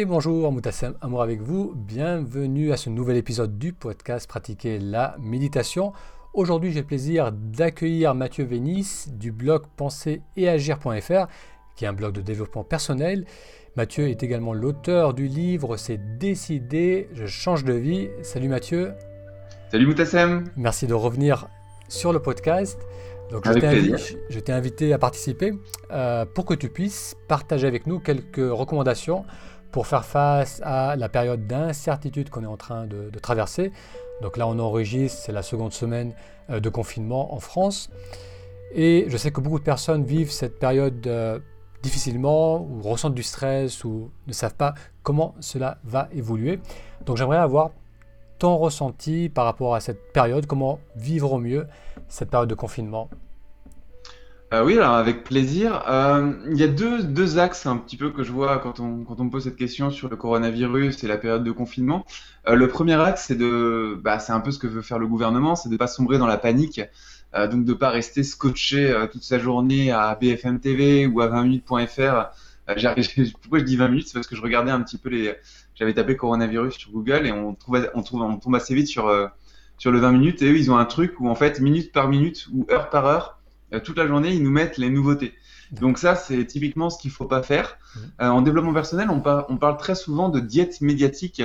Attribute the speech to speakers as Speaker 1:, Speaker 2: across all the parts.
Speaker 1: Et bonjour, Moutassem Amour avec vous. Bienvenue à ce nouvel épisode du podcast Pratiquer la méditation. Aujourd'hui, j'ai le plaisir d'accueillir Mathieu Vénis du blog penser et agir.fr, qui est un blog de développement personnel. Mathieu est également l'auteur du livre C'est décidé, je change de vie. Salut Mathieu.
Speaker 2: Salut Moutassem.
Speaker 1: Merci de revenir sur le podcast.
Speaker 2: Donc, je
Speaker 1: t'ai invité, à participer euh, pour que tu puisses partager avec nous quelques recommandations pour faire face à la période d'incertitude qu'on est en train de, traverser. Donc là, on enregistre, c'est la seconde semaine euh, de confinement en France. Et je sais que beaucoup de personnes vivent cette période euh, difficilement, ou ressentent du stress, ou ne savent pas comment cela va évoluer. Donc j'aimerais avoir ton ressenti par rapport à cette période, comment vivre au mieux cette période de confinement
Speaker 2: euh, oui, alors avec plaisir. Euh, il y a deux, deux axes un petit peu que je vois quand on, quand on me pose cette question sur le coronavirus et la période de confinement. Euh, le premier axe, c'est de, bah, c'est un peu ce que veut faire le gouvernement, c'est de pas sombrer dans la panique, euh, donc de pas rester scotché euh, toute sa journée à BFM TV ou à 20minutes.fr. Euh, pourquoi je dis 20 minutes C'est parce que je regardais un petit peu les, j'avais tapé coronavirus sur Google et on trouve, on trouve, on tombe assez vite sur sur le 20 minutes et eux ils ont un truc où en fait minute par minute ou heure par heure toute la journée, ils nous mettent les nouveautés. Donc ça, c'est typiquement ce qu'il faut pas faire. Euh, en développement personnel, on, on, parle très souvent de diète médiatique.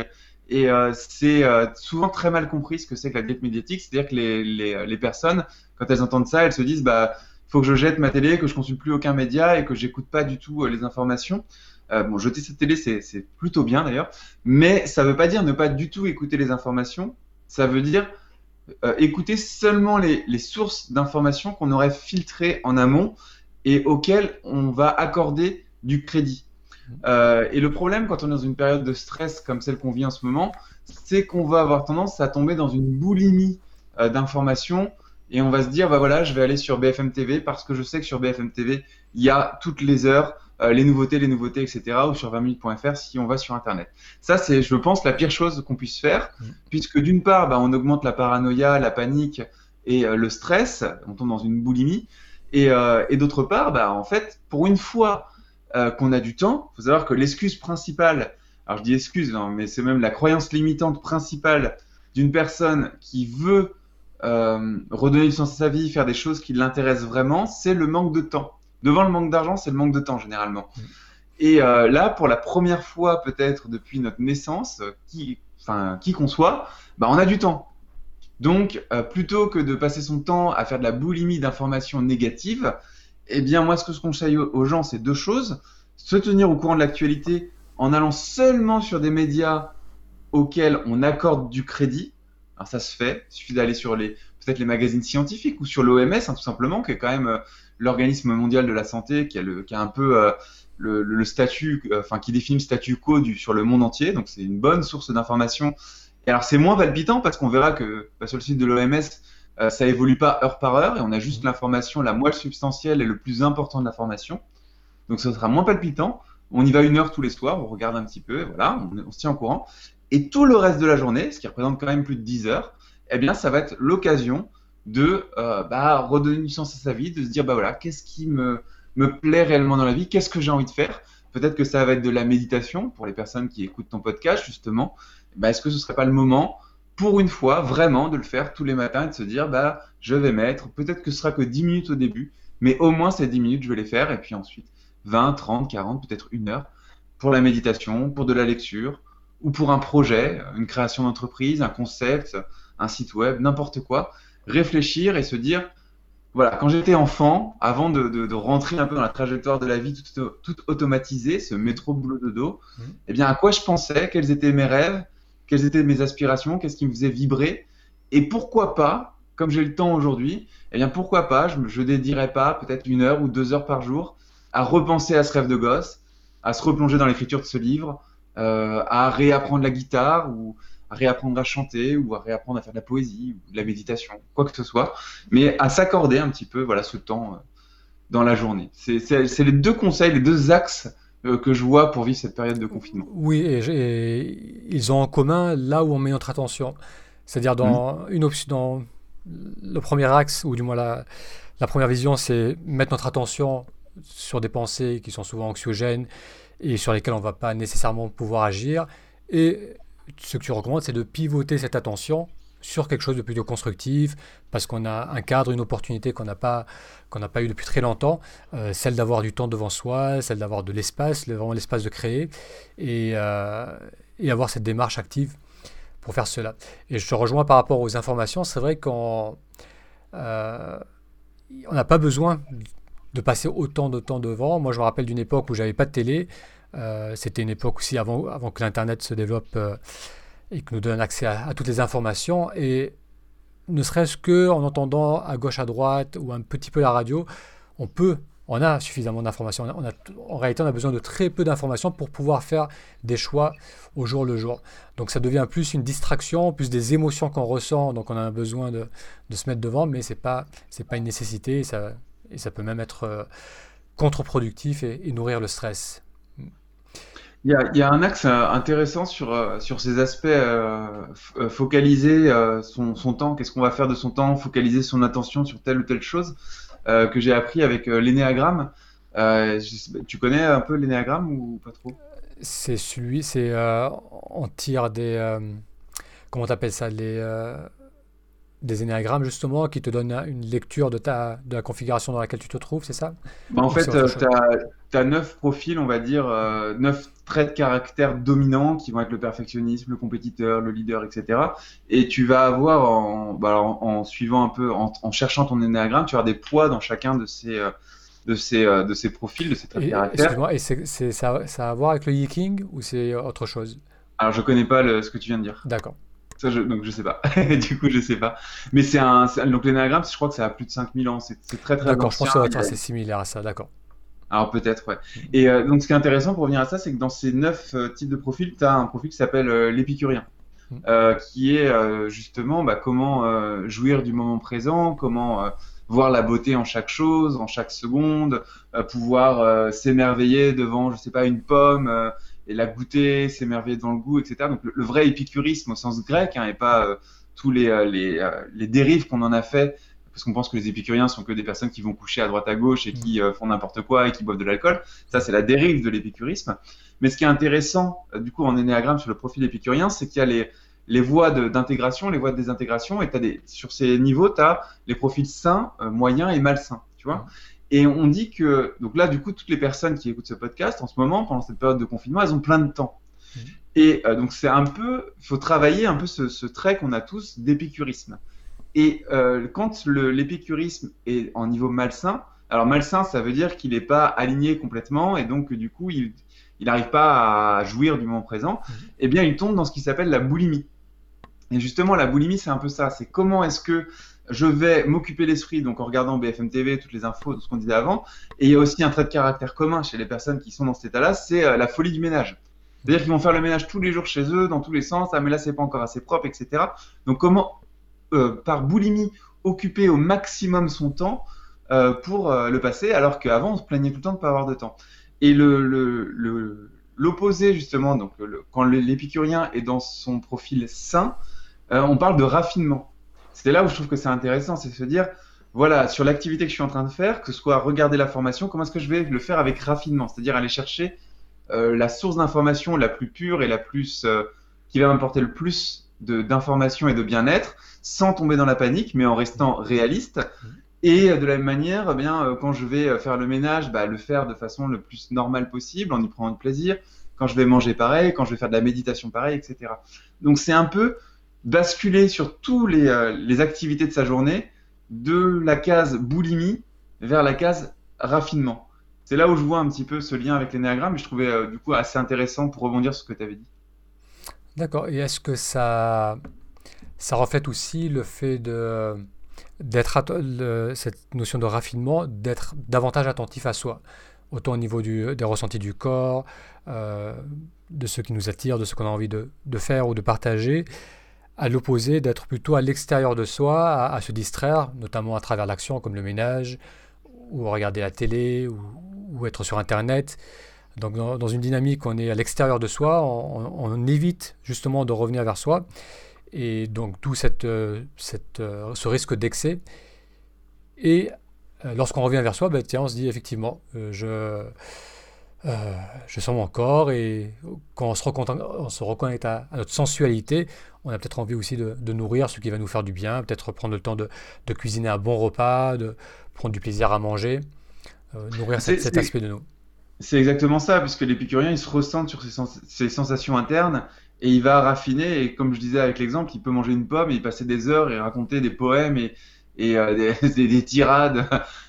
Speaker 2: Et euh, c'est euh, souvent très mal compris ce que c'est que la diète médiatique. C'est-à-dire que les, les, les, personnes, quand elles entendent ça, elles se disent bah faut que je jette ma télé, que je consulte plus aucun média et que j'écoute pas du tout les informations. bon, jeter cette télé, c'est plutôt bien d'ailleurs, mais ça veut pas dire ne pas du tout écouter les informations. Ça veut dire euh, écouter seulement les, sources d'informations qu'on aurait filtrées en amont et auxquelles on va accorder du crédit. Euh, et le problème quand on est dans une période de stress comme celle qu'on vit en ce moment, c'est qu'on va avoir tendance à tomber dans une boulimie euh, d'informations et on va se dire bah voilà je vais aller sur BFM TV parce que je sais que sur BFM TV il y a toutes les heures euh, les nouveautés, les nouveautés, etc. ou sur 20minutes.fr si on va sur Internet. Ça, c'est, je pense, la pire chose qu'on puisse faire, mm. puisque d'une part, bah, on augmente la paranoïa, la panique et euh, le stress, on tombe dans une boulimie, et, euh, et d'autre part, bah, en fait, pour une fois qu'on a du temps, il faut savoir que l'excuse principale, alors je dis excuse, hein, mais c'est même la croyance limitante principale d'une personne qui veut redonner du sens à sa vie, faire des choses qui l'intéressent vraiment, c'est le manque de temps. Devant le manque d'argent, c'est le manque de temps généralement. Mm. Et euh, là, pour la première fois peut-être depuis notre naissance, euh, qui, enfin, qui qu'on soit, bah, on a du temps. Donc, euh, plutôt que de passer son temps à faire de la boulimie d'informations négatives, eh bien, moi, ce que je conseille aux gens, c'est deux choses. Se tenir au courant de l'actualité en allant seulement sur des médias auxquels on accorde du crédit. Alors, ça se fait. Il suffit d'aller sur les, peut-être les magazines scientifiques ou sur l'OMS, hein, tout simplement, qui est quand même l'organisme mondial de la santé qui a, le, qui a un peu euh, le, le, statut, euh, enfin qui définit le statut quo du, sur le monde entier. Donc c'est une bonne source d'information. Et alors c'est moins palpitant parce qu'on verra que bah, sur le site de l'OMS, euh, ça évolue pas heure par heure et on a juste l'information la moins substantielle et le plus important de l'information. Donc ça sera moins palpitant. On y va une heure tous les soirs, on regarde un petit peu, et voilà, on, on se tient au courant. Et tout le reste de la journée, ce qui représente quand même plus de 10 heures, eh bien ça va être l'occasion de euh, bah, redonner du sens à sa vie, de se dire bah voilà, qu'est-ce qui me, me plaît réellement dans la vie, qu'est-ce que j'ai envie de faire? Peut-être que ça va être de la méditation pour les personnes qui écoutent ton podcast justement. Bah, est-ce que ce serait pas le moment pour une fois vraiment de le faire tous les matins et de se dire bah je vais mettre, peut-être que ce sera que 10 minutes au début, mais au moins ces 10 minutes je vais les faire et puis ensuite 20, 30, 40, peut-être une heure pour la méditation, pour de la lecture ou pour un projet, une création d'entreprise, un concept, un site web, n'importe quoi réfléchir et se dire, voilà, quand j'étais enfant, avant de, de, rentrer un peu dans la trajectoire de la vie toute, toute automatisée, ce métro boulot de dos, mmh. eh bien, à quoi je pensais, quels étaient mes rêves, quelles étaient mes aspirations, qu'est-ce qui me faisait vibrer, et pourquoi pas, comme j'ai le temps aujourd'hui, eh bien, pourquoi pas, je, je dédierais pas peut-être une heure ou deux heures par jour à repenser à ce rêve de gosse, à se replonger dans l'écriture de ce livre, euh, à réapprendre la guitare ou à réapprendre à chanter ou à réapprendre à faire de la poésie ou de la méditation, quoi que ce soit, mais à s'accorder un petit peu voilà ce temps euh, dans la journée. C'est les deux conseils, les deux axes euh, que je vois pour vivre cette période de confinement.
Speaker 1: Oui, et, ils ont en commun là où on met notre attention. C'est-à-dire dans mmh. une dans le premier axe, ou du moins la, la première vision, c'est mettre notre attention sur des pensées qui sont souvent anxiogènes et sur lesquels on ne va pas nécessairement pouvoir agir. Et ce que tu recommandes, c'est de pivoter cette attention sur quelque chose de plutôt constructif, parce qu'on a un cadre, une opportunité qu'on n'a pas, qu'on pas eu depuis très longtemps, euh, celle d'avoir du temps devant soi, celle d'avoir de l'espace, vraiment l'espace de créer, et, euh, et, avoir cette démarche active pour faire cela. Et je te rejoins par rapport aux informations, c'est vrai qu'on euh, n'a pas besoin de passer autant de temps devant. Moi, je me rappelle d'une époque où j'avais pas de télé. C'était une époque aussi avant, que l'Internet se développe et qui nous donne accès à, toutes les informations. Et ne serait-ce que en entendant à gauche, à droite ou un petit peu la radio, on peut, on a suffisamment d'informations. On a, en réalité, on a besoin de très peu d'informations pour pouvoir faire des choix au jour le jour. Donc ça devient plus une distraction, plus des émotions qu'on ressent. Donc on a besoin de, se mettre devant, mais c'est pas pas une nécessité. Et ça, peut même être euh, contre-productif et nourrir le stress.
Speaker 2: Il y a, un axe euh, intéressant sur, euh, sur ces aspects, euh, focaliser son, temps, qu'est-ce qu'on va faire de son temps, focaliser son attention sur telle ou telle chose, que j'ai appris avec l'énéagramme. Tu connais un peu l'énéagramme ou pas trop?
Speaker 1: C'est celui, c'est on tire des, comment t'appelles ça, les, des énéagrammes justement qui te donnent une lecture de ta de la configuration dans laquelle tu te trouves, c'est ça?
Speaker 2: Bah, en
Speaker 1: Ou
Speaker 2: fait,
Speaker 1: autre
Speaker 2: euh, tu as, neuf profils, on va dire, euh, neuf traits de caractère dominants qui vont être le perfectionnisme, le compétiteur, le leader, etc. Et tu vas avoir, en, bah, alors, en, en suivant un peu, en, en cherchant ton énéagramme, tu vas avoir des poids dans chacun de ces, euh, de ces, euh, de ces profils, de ces traits de caractère.
Speaker 1: et c'est, ça, ça a à voir avec le yiking ou c'est autre chose?
Speaker 2: Alors, je connais pas le, ce que tu viens de dire.
Speaker 1: D'accord.
Speaker 2: Ça, je, donc, je sais pas. Du coup, je sais pas. Mais c'est un, c'est- donc l'énéagramme, je crois que ça a plus de 5000 ans. C'est c'est très, très
Speaker 1: D'accord, je pense que assez similaire à ça, d'accord.
Speaker 2: Alors peut-être, ouais. Et euh, donc ce qui est intéressant pour revenir à ça, c'est que dans ces neuf euh, types de profils, tu as un profil qui s'appelle euh, l'épicurien,
Speaker 1: Mm.
Speaker 2: euh, qui est euh, justement bah, comment euh, jouir du moment présent, comment voir la beauté en chaque chose, en chaque seconde, pouvoir s'émerveiller devant, je sais pas, une pomme et la goûter, s'émerveiller devant le goût, etc. Donc le, le vrai épicurisme au sens grec, hein, et pas euh, tous les, euh, les, euh, les dérives qu'on en a fait parce qu'on pense que les épicuriens sont que des personnes qui vont coucher à droite à gauche et qui euh, font n'importe quoi et qui boivent de l'alcool. Ça, c'est la dérive de l'épicurisme. Mais ce qui est intéressant, euh, du coup, en énéagramme sur le profil épicurien, c'est qu'il y a les, les voies d'intégration, les voies de désintégration, et t'as des, sur ces niveaux, tu as les profils sains, euh, moyens et malsains, tu vois. Et on dit que, donc là, du coup, toutes les personnes qui écoutent ce podcast, en ce moment, pendant cette période de confinement, elles ont plein de temps.
Speaker 1: Mhm.
Speaker 2: Et euh, donc, c'est un peu, il faut travailler un peu ce, ce trait qu'on a tous d'épicurisme. Et euh, quand l'épicurisme est en niveau malsain, alors malsain, ça veut dire qu'il n'est pas aligné complètement et donc du coup, il il n'arrive pas à jouir du moment présent, eh bien, il tombe dans ce qui s'appelle la boulimie. Et justement, la boulimie, c'est un peu ça. C'est comment est-ce que je vais m'occuper l'esprit, donc en regardant BFM TV, toutes les infos, tout ce qu'on disait avant. Et il y a aussi un trait de caractère commun chez les personnes qui sont dans cet état-là, c'est euh, la folie du ménage. C'est-à-dire qu'ils vont faire le ménage tous les jours chez eux, dans tous les sens. Ah, mais là, c'est pas encore assez propre, etc. Donc, comment, euh, par boulimie, occuper au maximum son temps euh, pour le passer, alors qu'avant, on se plaignait tout le temps de pas avoir de temps. Et l'opposé, justement, donc quand l'épicurien est dans son profil sain, on parle de raffinement. C'est là où je trouve que c'est intéressant, c'est de se dire, voilà, sur l'activité que je suis en train de faire, que ce soit regarder la formation, comment est-ce que je vais le faire avec raffinement, c'est-à-dire aller chercher euh, la source d'information la plus pure et la plus euh, qui va m'apporter le plus d'informations et de bien-être, sans tomber dans la panique, mais en restant réaliste. Et euh, de la même manière, eh bien, quand je vais faire le ménage, bah, le faire de façon le plus normale possible, en y prenant du plaisir. Quand je vais manger pareil, quand je vais faire de la méditation pareil, etc. Donc c'est un peu basculer sur tous les, euh, les activités de sa journée de la case boulimie vers la case raffinement. C'est là où je vois un petit peu ce lien avec l'énéagramme et je trouvais euh, du coup assez intéressant pour rebondir sur ce que tu avais dit.
Speaker 1: D'accord. Et est-ce que ça, ça reflète aussi le fait de d'être cette notion de raffinement, d'être davantage attentif à soi, autant au niveau du- des ressentis du corps, euh, de ce qui nous attire, de ce qu'on a envie de, de faire ou de partager, à l'opposé, d'être plutôt à l'extérieur de soi, à, se distraire, notamment à travers l'action comme le ménage, ou regarder la télé, ou, être sur Internet. Donc dans, une dynamique on est à l'extérieur de soi, on, évite justement de revenir vers soi. Et donc d'où cette, euh, cette, euh, ce risque d'excès. Et euh, lorsqu'on revient vers soi, ben, tiens, on se dit effectivement, euh, je, sens mon corps et quand on se, on se reconnecte à, notre sensualité, on a peut-être envie aussi de, nourrir ce qui va nous faire du bien, peut-être prendre le temps de, cuisiner un bon repas, de prendre du plaisir à manger, nourrir cet, aspect de nous.
Speaker 2: C'est exactement ça, puisque l'épicurien, il se ressent sur ses, sensations internes et il va raffiner. Et comme je disais avec l'exemple, il peut manger une pomme et y passer des heures et raconter des poèmes et, et euh, des, tirades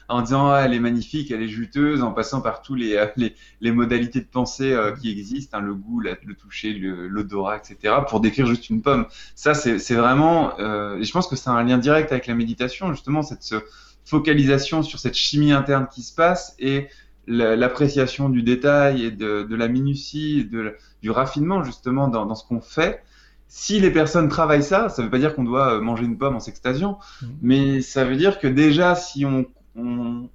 Speaker 2: en disant ah, elle est magnifique, elle est juteuse, en passant par tous les, euh, les, les modalités de pensée euh, qui existent, hein, le goût, le toucher, l'odorat, etc., pour décrire juste une pomme. Ça, c'est vraiment, et je pense que c'est un lien direct avec la méditation, justement, cette focalisation sur cette chimie interne qui se passe et l'appréciation du détail et de, de la minutie, du raffinement justement dans, dans ce qu'on fait. Si les personnes travaillent ça, ça ne veut pas dire qu'on doit euh, manger une pomme en s'extasiant, mmh. mais ça veut dire que déjà, si on, on,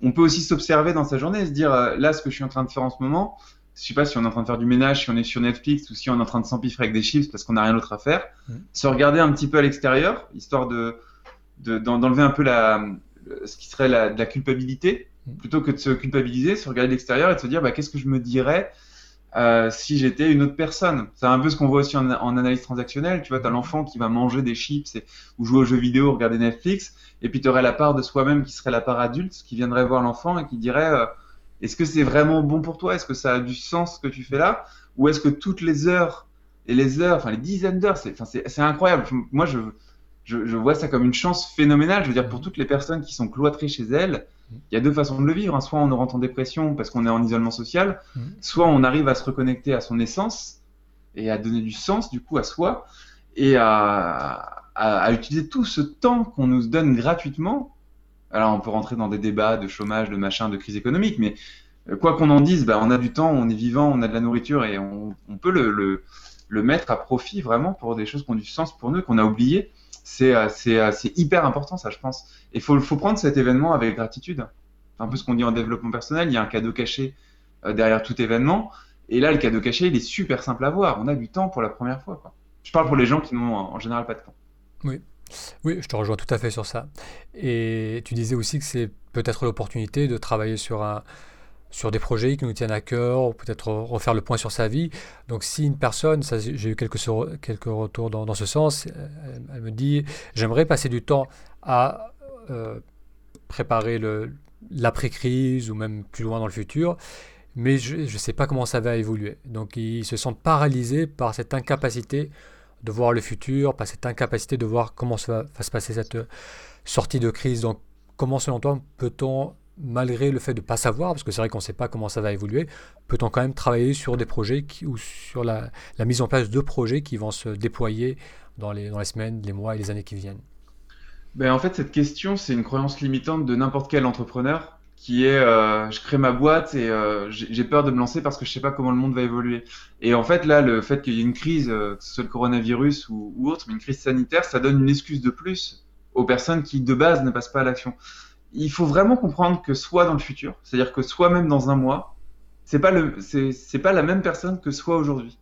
Speaker 2: on peut aussi s'observer dans sa journée et se dire, euh, là, ce que je suis en train de faire en ce moment, je sais pas si on est en train de faire du ménage, si on est sur Netflix ou si on est en train de s'empiffrer avec des chips parce qu'on n'a rien d'autre à faire, mmh. se regarder un petit peu à l'extérieur, histoire de d'enlever un peu la, ce qui serait la, de la culpabilité Mm. plutôt que de se culpabiliser, se regarder de l'extérieur et de se dire bah, qu'est-ce que je me dirais euh, si j'étais une autre personne. C'est un peu ce qu'on voit aussi en, analyse transactionnelle. Tu vois, tu as mm. l'enfant qui va manger des chips ou jouer aux jeux vidéo, regarder Netflix, et puis tu aurais la part de soi-même qui serait la part adulte, qui viendrait voir l'enfant et qui dirait euh, est-ce que c'est vraiment bon pour toi? Est-ce que ça a du sens ce que tu fais là? Ou est-ce que toutes les heures et les heures, enfin les dizaines d'heures, c'est incroyable. Moi, je, je, je, vois ça comme une chance phénoménale. Je veux dire, pour mm. toutes les personnes qui sont cloîtrées chez elles, il y a deux façons de le vivre. Hein. Soit on rentre en dépression parce qu'on est en isolement social, mm. soit on arrive à se reconnecter à son essence et à donner du sens du coup à soi et à, à, utiliser tout ce temps qu'on nous donne gratuitement. Alors on peut rentrer dans des débats de chômage, de machin, de crise économique, mais euh, quoi qu'on en dise, bah, on a du temps, on est vivant, on a de la nourriture et on, on peut le, le, le, mettre à profit vraiment pour des choses qui ont du sens pour nous, qu'on a oubliées. C'est euh, euh, hyper important ça, je pense. Il faut, faut prendre cet événement avec gratitude. Un peu ce qu'on dit en développement personnel, il y a un cadeau caché euh, derrière tout événement. Et là, le cadeau caché, il est super simple à voir. On a du temps pour la première fois. Je parle pour les gens qui n'ont en général pas de temps.
Speaker 1: Oui. Oui, je te rejoins tout à fait sur ça. Et tu disais aussi que c'est peut-être l'opportunité de travailler sur un, sur des projets qui nous tiennent à cœur, peut-être refaire le point sur sa vie. Donc si une personne, j'ai eu quelques, quelques retours dans, dans ce sens, elle, me dit, j'aimerais passer du temps à euh, préparer l'après-crise ou même plus loin dans le futur, mais je ne sais pas comment ça va évoluer. Donc ils se sentent paralysés par cette incapacité de voir le futur, par cette incapacité de voir comment ça va se passer cette sortie de crise. Donc comment selon toi peut-on malgré le fait de ne pas savoir, parce que c'est vrai qu'on ne sait pas comment ça va évoluer, peut-on quand même travailler sur des projets ou sur la, mise en place de projets qui vont se déployer dans les, dans les semaines, les mois et les années qui viennent?
Speaker 2: Ben, En fait, cette question, c'est une croyance limitante de n'importe quel entrepreneur qui est euh, je crée ma boîte et euh, j'ai peur de me lancer parce que je ne sais pas comment le monde va évoluer. Et en fait, là, le fait qu'il y ait une crise, euh, que ce soit le coronavirus ou, ou autre, mais une crise sanitaire, ça donne une excuse de plus aux personnes qui, de base, ne passent pas à l'action il faut vraiment comprendre que soit dans le futur, c'est-à-dire que soit même dans un mois, c'est pas le, c'est pas la même personne que soit aujourd'hui.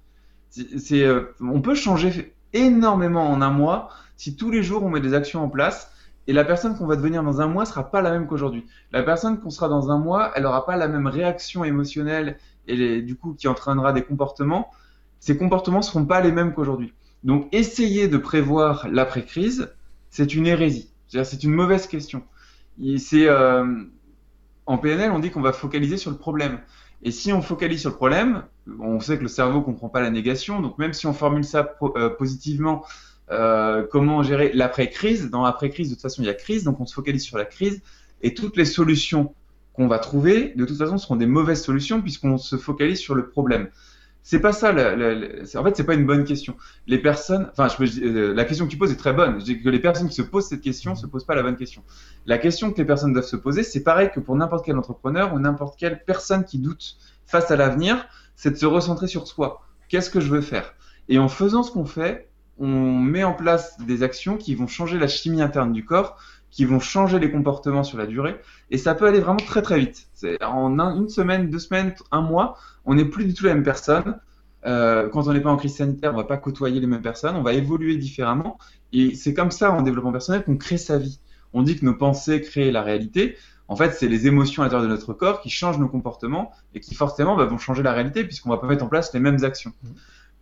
Speaker 2: C'est, euh, on peut changer énormément en un mois si tous les jours on met des actions en place. Et la personne qu'on va devenir dans un mois sera pas la même qu'aujourd'hui. La personne qu'on sera dans un mois, elle aura pas la même réaction émotionnelle et du coup qui entraînera des comportements. Ces comportements seront pas les mêmes qu'aujourd'hui. Donc essayer de prévoir l'après-crise, c'est une hérésie. C'est une mauvaise question c'est euh, en PNL, on dit qu'on va focaliser sur le problème. Et si on focalise sur le problème, on sait que le cerveau comprend pas la négation. Donc même si on formule ça euh, positivement, euh, comment gérer l'après-crise Dans l'après-crise, de toute façon, il y a crise, donc on se focalise sur la crise. Et toutes les solutions qu'on va trouver, de toute façon, seront des mauvaises solutions puisqu'on se focalise sur le problème. C'est pas ça. en fait, c'est pas une bonne question. Les personnes, enfin, je euh, la question que tu poses est très bonne. Je dis que les personnes qui se posent cette question se posent pas la bonne question. La question que les personnes doivent se poser, c'est pareil que pour n'importe quel entrepreneur ou n'importe quelle personne qui doute face à l'avenir, c'est de se recentrer sur soi. Qu'est-ce que je veux faire? Et en faisant ce qu'on fait, on met en place des actions qui vont changer la chimie interne du corps, qui vont changer les comportements sur la durée. Et ça peut aller vraiment très très vite. En une semaine, deux semaines, un mois, on n'est plus du tout la même personne. Euh, quand on n'est pas en crise sanitaire, on va pas côtoyer les mêmes personnes, on va évoluer différemment. Et c'est comme ça en développement personnel qu'on crée sa vie. On dit que nos pensées créent la réalité. En fait, c'est les émotions à l'intérieur de notre corps qui changent nos comportements et qui forcément bah, vont changer la réalité puisqu'on va pas mettre en place les mêmes actions. Mmh.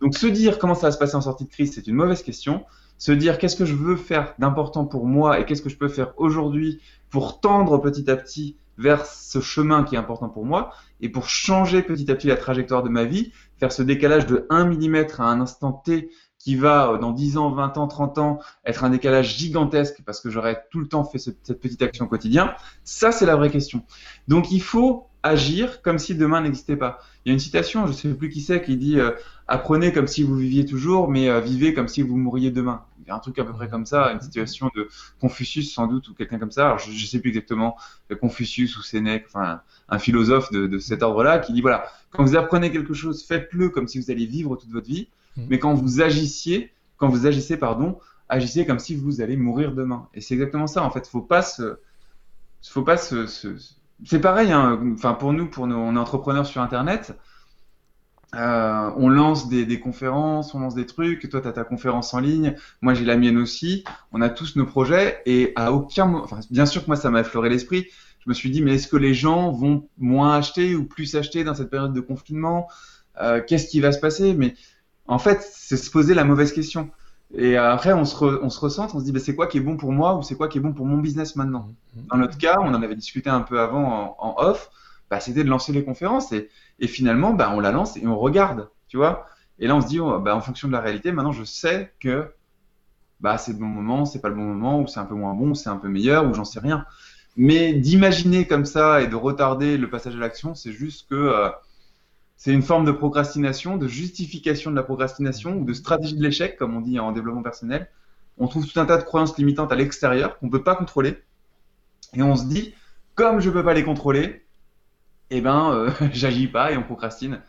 Speaker 2: Donc se dire comment ça va se passer en sortie de crise, c'est une mauvaise question. Se dire qu'est-ce que je veux faire d'important pour moi et qu'est-ce que je peux faire aujourd'hui pour tendre petit à petit vers ce chemin qui est important pour moi et pour changer petit à petit la trajectoire de ma vie, faire ce décalage de 1 mm à un instant T qui va euh, dans 10 ans, 20 ans, 30 ans être un décalage gigantesque parce que j'aurais tout le temps fait cette petite action au quotidien, ça c'est la vraie question. Donc il faut agir comme si demain n'existait pas. Il y a une citation, je ne sais plus qui c'est, qui dit euh, apprenez comme si vous viviez toujours, mais euh, vivez comme si vous mourriez demain. Il y a un truc à peu près comme ça, une situation de Confucius sans doute ou quelqu'un comme ça. Alors je ne sais plus exactement Confucius ou Sénèque, enfin un philosophe de, de cet ordre-là, qui dit voilà, quand vous apprenez quelque chose, faites-le comme si vous alliez vivre toute votre vie, mmh. mais quand vous agissiez, quand vous agissez, pardon, agissez comme si vous allez mourir demain. Et c'est exactement ça. En fait, faut pas se, faut pas se, se c'est pareil, hein, enfin pour nous, pour nos, on est entrepreneurs sur Internet, euh, on lance des, conférences, on lance des trucs. Toi, tu as ta conférence en ligne, moi j'ai la mienne aussi. On a tous nos projets et à aucun moment, enfin, bien sûr que moi ça m'a effleuré l'esprit. Je me suis dit, mais est-ce que les gens vont moins acheter ou plus acheter dans cette période de confinement? Euh, Qu'est-ce qui va se passer? Mais en fait, c'est se poser la mauvaise question. Et après, on se, on se ressent, on se dit, bah, c'est quoi qui est bon pour moi ou c'est quoi qui est bon pour mon business maintenant? Mmh. Dans notre cas, on en avait discuté un peu avant en, off, bah, c'était de lancer les conférences et, et finalement, bah, on la lance et on regarde, tu vois. Et là, on se dit, oh, bah, en fonction de la réalité, maintenant, je sais que bah, c'est le bon moment, c'est pas le bon moment, ou c'est un peu moins bon, c'est un peu meilleur, ou j'en sais rien. Mais d'imaginer comme ça et de retarder le passage à l'action, c'est juste que euh, c'est une forme de procrastination, de justification de la procrastination ou de stratégie de l'échec, comme on dit en développement personnel. On trouve tout un tas de croyances limitantes à l'extérieur qu'on ne peut pas contrôler. Et on se dit, comme je ne peux pas les contrôler, eh ben, euh, j'agis pas et on procrastine.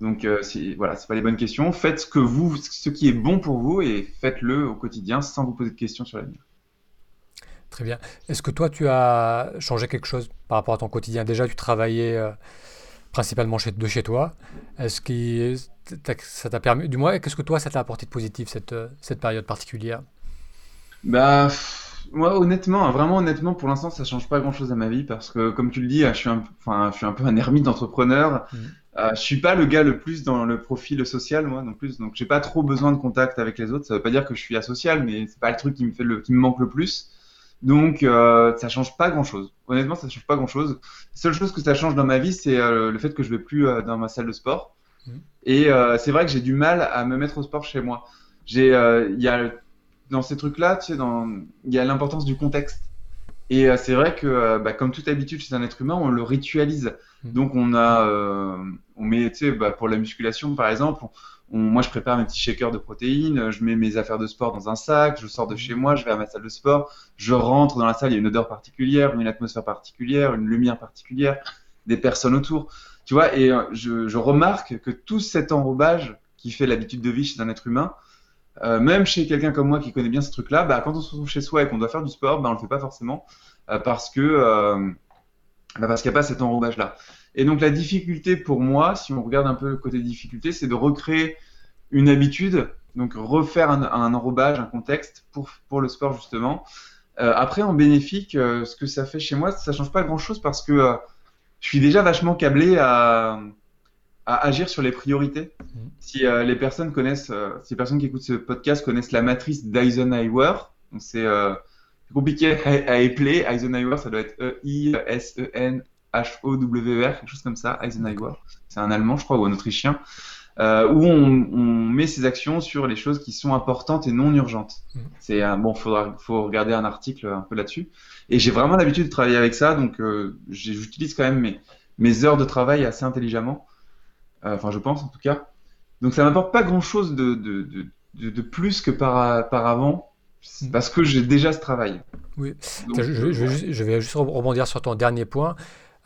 Speaker 2: Donc euh, voilà, c'est pas les bonnes questions. Faites ce que vous, ce qui est bon pour vous et faites-le au quotidien sans vous poser de questions sur l'avenir.
Speaker 1: Très bien. Est-ce que toi, tu as changé quelque chose par rapport à ton quotidien? Déjà, tu travaillais euh, principalement chez, de chez toi. Est-ce que ça t'a permis, du moins, qu'est-ce que toi, ça t'a apporté de positif cette, cette période particulière?
Speaker 2: Bah, moi, honnêtement, vraiment honnêtement, pour l'instant, ça change pas grand-chose à ma vie parce que, comme tu le dis, je suis un, enfin, je suis un peu un ermite d'entrepreneur. Mmh. Euh, je suis pas le gars le plus dans le profil social, moi, non plus. Donc, j'ai pas trop besoin de contact avec les autres. Ça veut pas dire que je suis asocial, mais c'est pas le truc qui me fait le, qui me manque le plus. Donc, euh, ça change pas grand-chose. Honnêtement, ça change pas grand-chose. La seule chose que ça change dans ma vie, c'est euh, le fait que je vais plus euh, dans ma salle de sport. Mmh. Et c'est vrai que j'ai du mal à me mettre au sport chez moi. J'ai, il y a dans ces trucs-là, tu sais, dans, il y a l'importance du contexte. Et c'est vrai que, bah, comme toute habitude chez un être humain, on le ritualise. Mmh. Donc, on a, on met, tu sais, bah, pour la musculation, par exemple, moi, je prépare mes petits shakers de protéines, je mets mes affaires de sport dans un sac, je sors de chez moi, je vais à ma salle de sport, je rentre dans la salle, il y a une odeur particulière, une atmosphère particulière, une lumière particulière, des personnes autour. Tu vois, et euh, je, remarque que tout cet enrobage qui fait l'habitude de vie chez un être humain, euh, même chez quelqu'un comme moi qui connaît bien ce truc-là, bah, quand on se retrouve chez soi et qu'on doit faire du sport, bah, on le fait pas forcément euh, parce que bah, parce qu'il n'y a pas cet enrobage-là. Et donc la difficulté pour moi, si on regarde un peu le côté difficulté, c'est de recréer une habitude, donc refaire un, enrobage, un contexte pour, pour le sport justement. Euh, après, en bénéfique, euh, ce que ça fait chez moi, ça change pas grand-chose parce que euh, je suis déjà vachement câblé à, à agir sur les priorités. Mmh. Si les personnes connaissent, si les personnes qui écoutent ce podcast connaissent la matrice d'Eisenhower, c'est compliqué à, à épeler. Eisenhower, ça doit être E-I-S-E-N H-O-W-R, quelque chose comme ça, Eisenhower. C'est un Allemand, je crois, ou un Autrichien, euh, où on, met ses actions sur les choses qui sont importantes et non urgentes. Mm. C'est bon, faudra, faut regarder un article un peu là-dessus. Et j'ai vraiment l'habitude de travailler avec ça, donc euh, j'utilise quand même mes, mes heures de travail assez intelligemment. Euh, enfin, je pense en tout cas. Donc ça m'apporte pas grand-chose de, de, de, de, plus que par, par avant, mm. parce que j'ai déjà ce travail.
Speaker 1: Oui, je, je, je, vais juste rebondir sur ton dernier point.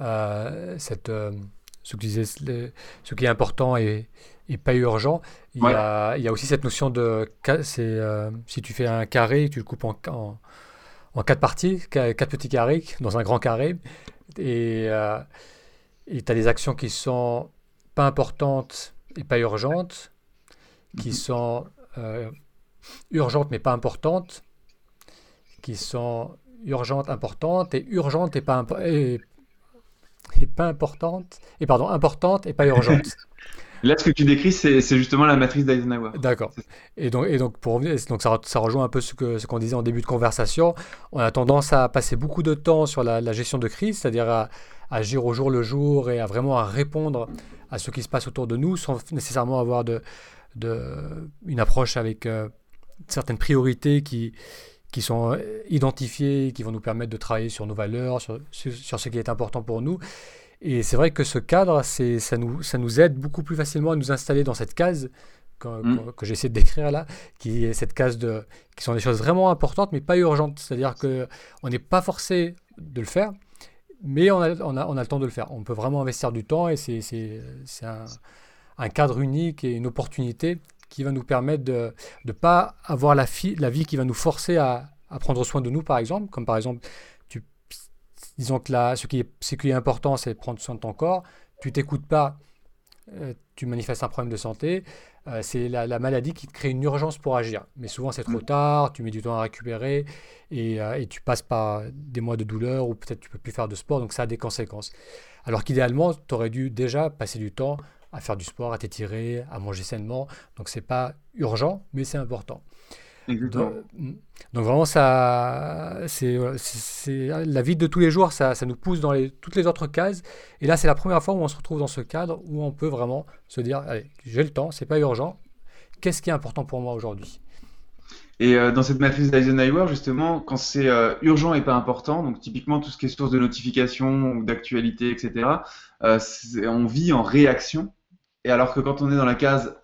Speaker 1: Euh, cette, euh, ce, ce, qui est important et, pas urgent. Il, y a, il, y a, aussi cette notion de. Euh, si tu fais un carré, tu le coupes en, en, quatre parties, quatre petits carrés dans un grand carré. Et tu as des actions qui sont pas importantes et pas urgentes, qui mhm. sont urgentes mais pas importantes, qui sont urgente, importante, et urgente et pas, et, pas importante, et pardon, importante et pas urgente.
Speaker 2: Là, ce que tu décris, c'est justement la matrice d'Eisenhower.
Speaker 1: D'accord. Et donc, et donc, pour revenir, donc ça, ça rejoint un peu ce qu'on ce qu'on disait en début de conversation. On a tendance à passer beaucoup de temps sur la, gestion de crise, c'est-à-dire à, agir au jour le jour et à vraiment à répondre à ce qui se passe autour de nous sans nécessairement avoir de, de une approche avec euh, certaines priorités qui, qui sont identifiées, qui vont nous permettre de travailler sur nos valeurs, sur, sur ce qui est important pour nous. Et c'est vrai que ce cadre, ça nous, ça nous aide beaucoup plus facilement à nous installer dans cette case que, mm. que, j'essaie de décrire là, qui est cette case de, qui sont des choses vraiment importantes, mais pas urgentes. C'est-à-dire qu'on n'est pas forcé de le faire, mais on a, on, a, on a, le temps de le faire. On peut vraiment investir du temps et c'est un, un, cadre unique et une opportunité qui va nous permettre de ne pas avoir la, la vie qui va nous forcer à, à prendre soin de nous, par exemple, comme par exemple disons que là, ce qui est, ce qui est important, c'est prendre soin de ton corps. Tu t'écoutes pas, euh, tu manifestes un problème de santé. Euh, c'est la, maladie qui te crée une urgence pour agir. Mais souvent, c'est trop mm. tard, tu mets du temps à récupérer et, euh, et tu passes par des mois de douleur ou peut-être tu peux plus faire de sport, donc ça a des conséquences. Alors qu'idéalement, tu aurais dû déjà passer du temps à faire du sport, à t'étirer, à manger sainement. Donc c'est pas urgent, mais c'est important. Donc, vraiment, ça, c'est, la vie de tous les jours, ça, ça nous pousse dans les, toutes les autres cases. Et là, c'est la première fois où on se retrouve dans ce cadre où on peut vraiment se dire, allez, j'ai le temps, c'est pas urgent. Qu'est-ce qui est important pour moi aujourd'hui?
Speaker 2: Et euh, dans cette matrice d'Eisenhower, justement, quand c'est euh, urgent et pas important, donc typiquement tout ce qui est source de notification ou d'actualité, etc., euh, on vit en réaction. Et alors que quand on est dans la case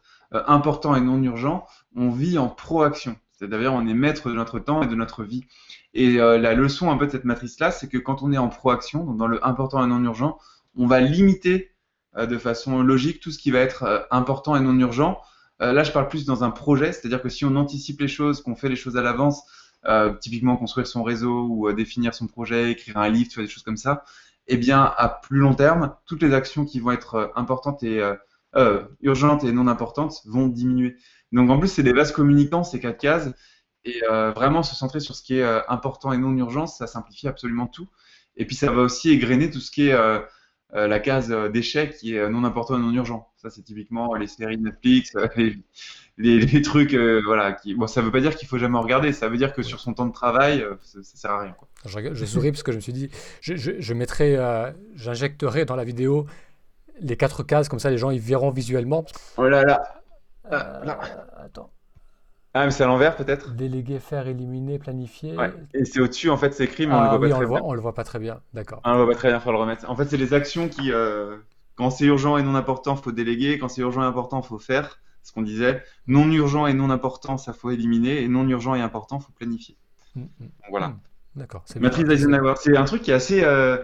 Speaker 2: important et non urgent, on vit en proaction. C'est-à-dire, on est maître de notre temps et de notre vie. Et euh, la leçon un peu de cette matrice-là, c'est que quand on est en proaction, dans le important et non urgent, on va limiter euh, de façon logique tout ce qui va être euh, important et non urgent. là, je parle plus dans un projet, c'est-à-dire que si on anticipe les choses, qu'on fait les choses à l'avance, typiquement construire son réseau ou définir son projet, écrire un livre, des choses comme ça, eh bien, à plus long terme, toutes les actions qui vont être importantes et urgentes et non importantes vont diminuer. Donc en plus, c'est des vases communicants, ces quatre cases. Et euh, vraiment se centrer sur ce qui est euh, important et non urgent, ça simplifie absolument tout. Et puis ça va aussi égrener tout ce qui est euh, la case d'échec qui est non important et non urgent. Ça, c'est typiquement les séries Netflix, les, trucs, voilà. Qui... Bon, ça veut pas dire qu'il faut jamais regarder. Ça veut dire que sur son temps de travail, ça, ça, sert à rien. Quoi.
Speaker 1: Je, souris parce que je me suis dit, je, je mettrai, j'injecterai dans la vidéo les quatre cases, comme ça les gens ils verront visuellement.
Speaker 2: Oh là là, ah, euh, attends. Ah, mais c'est à l'envers peut-être?
Speaker 1: Déléguer, faire, éliminer, planifier.
Speaker 2: Et c'est au-dessus, en fait, c'est écrit, mais on ah le voit pas très
Speaker 1: bien. On le voit pas très bien, d'accord.
Speaker 2: Ah, on le voit pas très bien, il faut le remettre. En fait, c'est les actions qui, euh, quand c'est urgent et non important, faut déléguer. Quand c'est urgent et important, faut faire, ce qu'on disait. Non urgent et non important, ça faut éliminer. Et non urgent et important, faut planifier. Mm, mm. voilà. Mm,
Speaker 1: d'accord.
Speaker 2: Matrice d'Eisenhower. C'est un truc qui est assez, euh,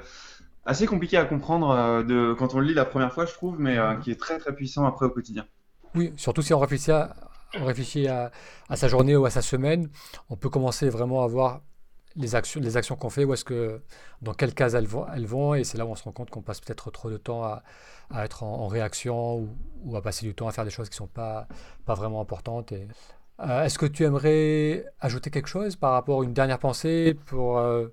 Speaker 2: assez compliqué à comprendre de, quand on le lit la première fois, je trouve, mais qui est très très puissant après au quotidien.
Speaker 1: Oui, surtout si on réfléchit, à, on réfléchit à, sa journée ou à sa semaine, on peut commencer vraiment à voir les actions, les actions qu'on fait, où est-ce que, dans quelle case elles vont, elles vont et c'est là où on se rend compte qu'on passe peut-être trop de temps à, être en, réaction ou, à passer du temps à faire des choses qui ne sont pas, pas vraiment importantes. Et, euh, est-ce que tu aimerais ajouter quelque chose par rapport à une dernière pensée pour, euh,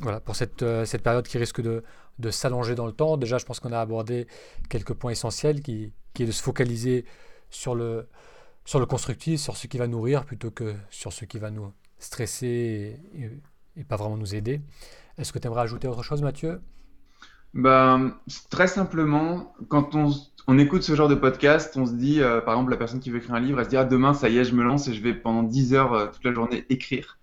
Speaker 1: voilà, pour cette, euh, cette période qui risque de, de s'allonger dans le temps Déjà, je pense qu'on a abordé quelques points essentiels qui, est de se focaliser sur le, sur le constructif, sur ce qui va nourrir plutôt que sur ce qui va nous stresser et, pas vraiment nous aider. Est-ce que tu aimerais ajouter autre chose, Mathieu?
Speaker 2: Ben, Très simplement, quand on, on, écoute ce genre de podcast, on se dit, euh, par exemple, la personne qui veut écrire un livre, elle se dit, ah, demain, ça y est, je me lance et je vais pendant 10 heures euh, toute la journée écrire.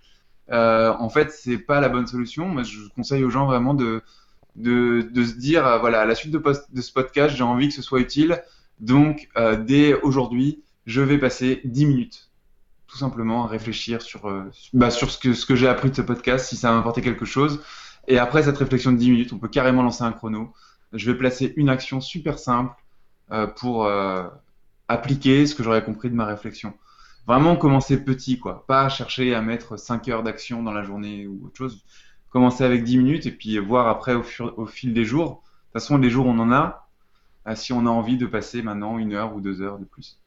Speaker 2: Euh, en fait, c'est pas la bonne solution. Moi, je conseille aux gens vraiment de, de, de se dire, voilà, à la suite de, de ce podcast, j'ai envie que ce soit utile. Donc, euh, dès aujourd'hui, je vais passer 10 minutes, tout simplement, à réfléchir sur, euh, bah, sur ce que, ce que j'ai appris de ce podcast, si ça m'a apporté quelque chose. Et après cette réflexion de 10 minutes, on peut carrément lancer un chrono. Je vais placer une action super simple euh, pour appliquer ce que j'aurais compris de ma réflexion. Vraiment commencer petit, quoi. Pas chercher à mettre 5 heures d'action dans la journée ou autre chose. Commencer avec 10 minutes et puis voir après au, au fil des jours. De toute façon, les jours, on en a si on a envie de passer maintenant une heure ou deux heures de plus.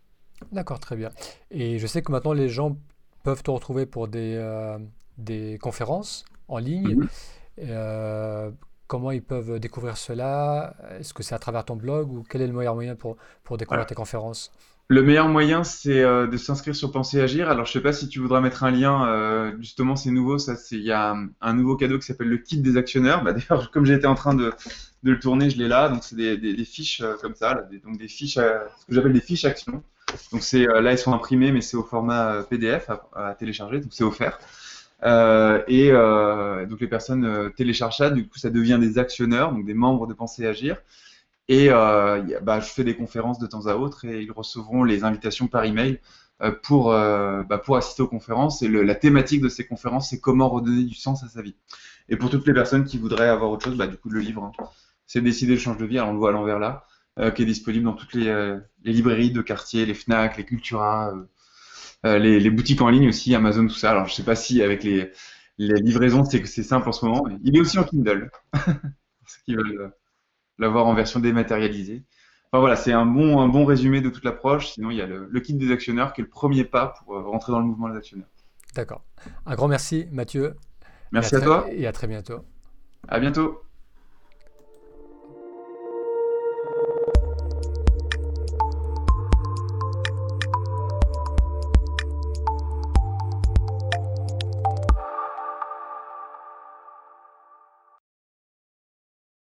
Speaker 1: D'accord, très bien. Et je sais que maintenant les gens peuvent te retrouver pour des, euh, des conférences en ligne. Mhm. comment ils peuvent découvrir cela? Est-ce que c'est à travers ton blog ou quel est le meilleur moyen pour, pour découvrir tes conférences?
Speaker 2: Le meilleur moyen, c'est euh, de s'inscrire sur Penser Agir. Alors, je sais pas si tu voudras mettre un lien. Euh, justement, c'est nouveau. Ça, c'est il y a un, nouveau cadeau qui s'appelle le kit des actionneurs. Bah, d'ailleurs, comme j'étais en train de, de, le tourner, je l'ai là. Donc, c'est des, des, fiches euh, comme ça, des, donc des fiches, ce que j'appelle des fiches actions. Donc, c'est là, elles sont imprimées, mais c'est au format PDF à, télécharger. Donc, c'est offert. et donc, les personnes téléchargent ça. Du coup, ça devient des actionneurs, donc des membres de Penser Agir. Et euh, bah, je fais des conférences de temps à autre et ils recevront les invitations par email euh, pour, euh, bah, pour assister aux conférences. Et le, la thématique de ces conférences, c'est comment redonner du sens à sa vie. Et pour toutes les personnes qui voudraient avoir autre chose, bah, du coup, le livre, hein, c'est Décider le change de vie, alors on le voit à l'envers là, euh, qui est disponible dans toutes les, euh, les, librairies de quartier, les FNAC, les Cultura, les, les, boutiques en ligne aussi, Amazon, tout ça. Alors je sais pas si avec les, les livraisons, c'est c'est simple en ce moment. Il est aussi en Kindle, ceux qui veulent l'avoir en version dématérialisée. Enfin voilà, c'est un bon, un bon résumé de toute l'approche. Sinon, il y a le, kit des actionneurs qui est le premier pas pour euh, rentrer dans le mouvement des actionnaires.
Speaker 1: D'accord. Un grand merci, Mathieu.
Speaker 2: Merci à, à toi.
Speaker 1: Et à très bientôt.
Speaker 2: À bientôt.